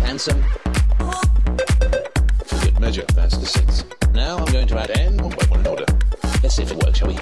Handsome. Good measure, that's the six. Now I'm going to add n. Oh, wait, one in order. Let's see if it works, shall we?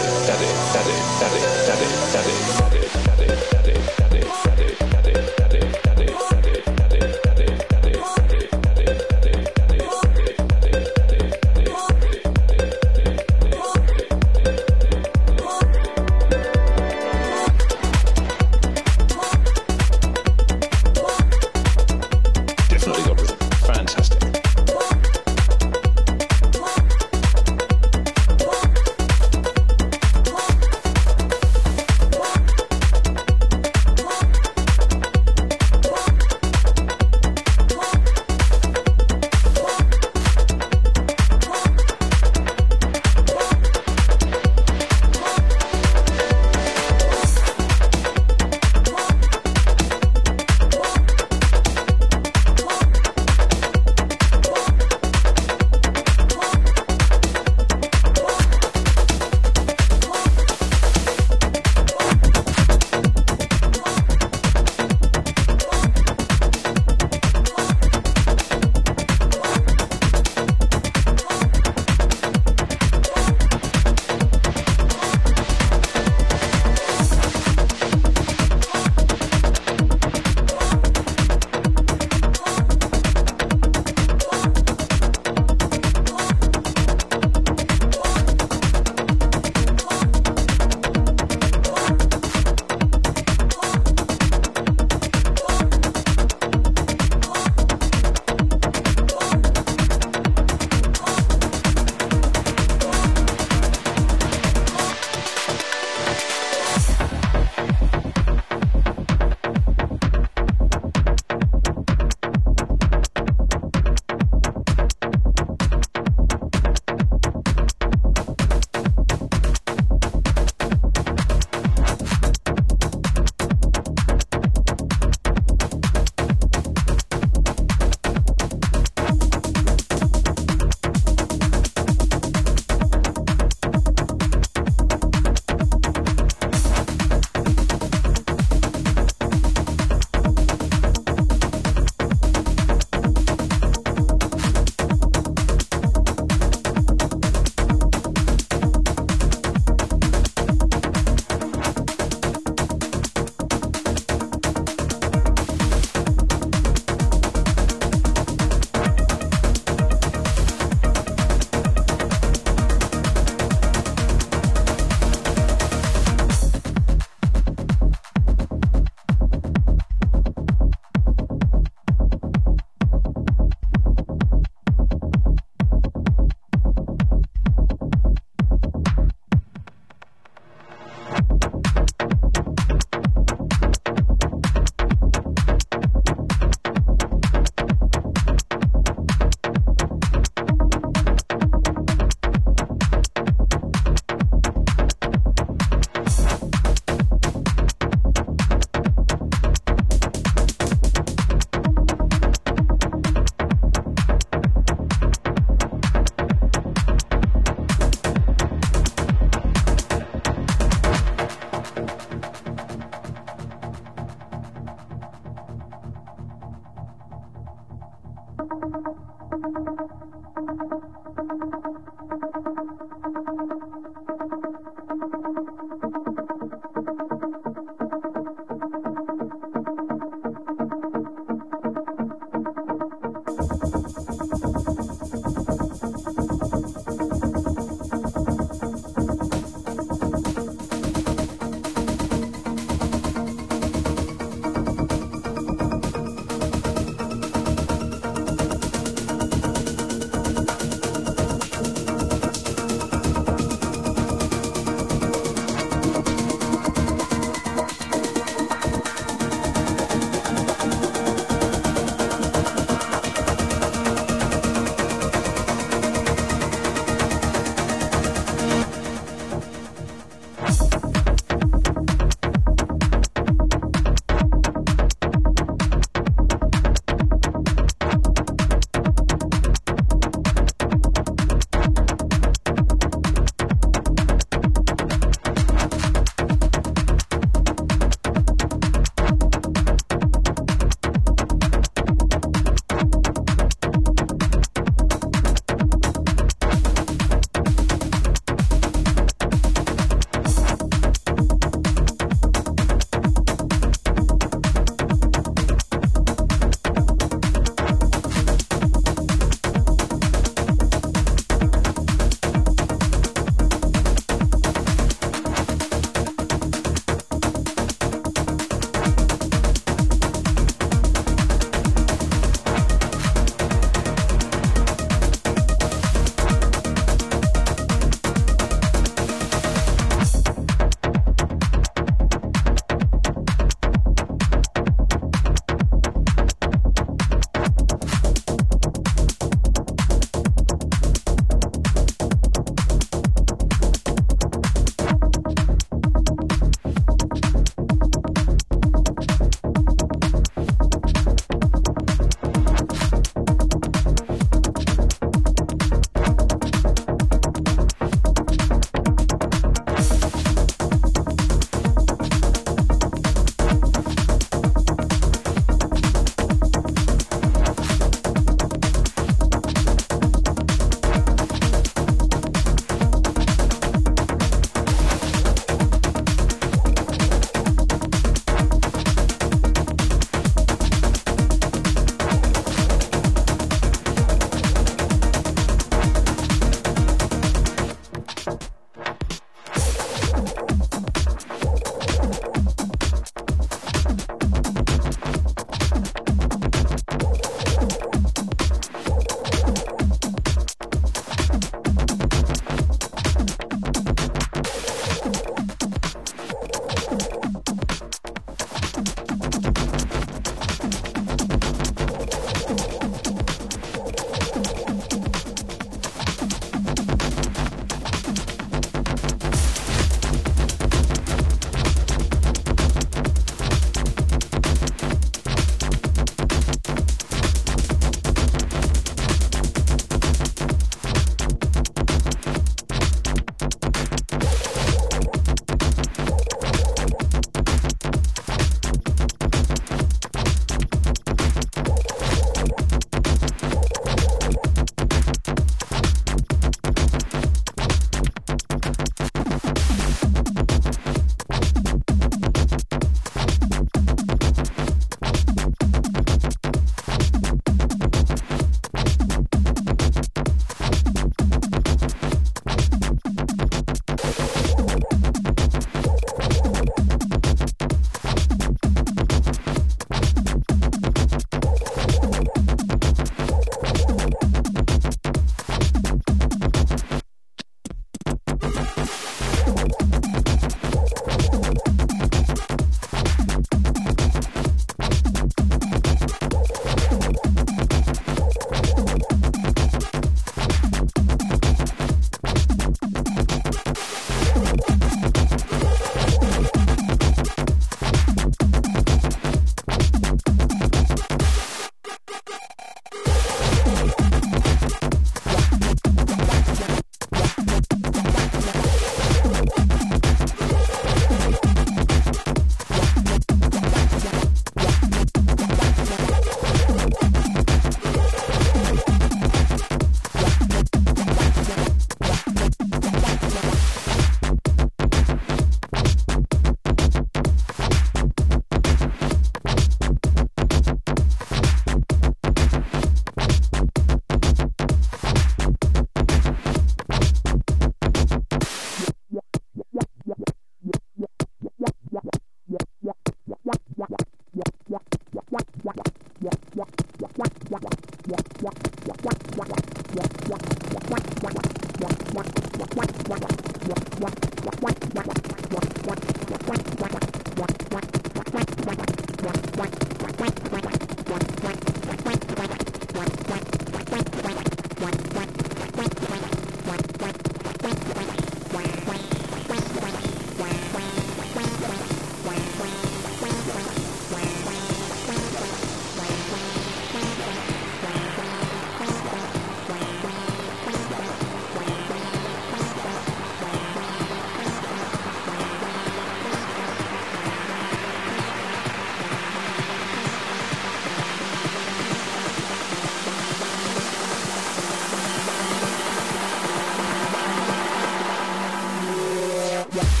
yeah.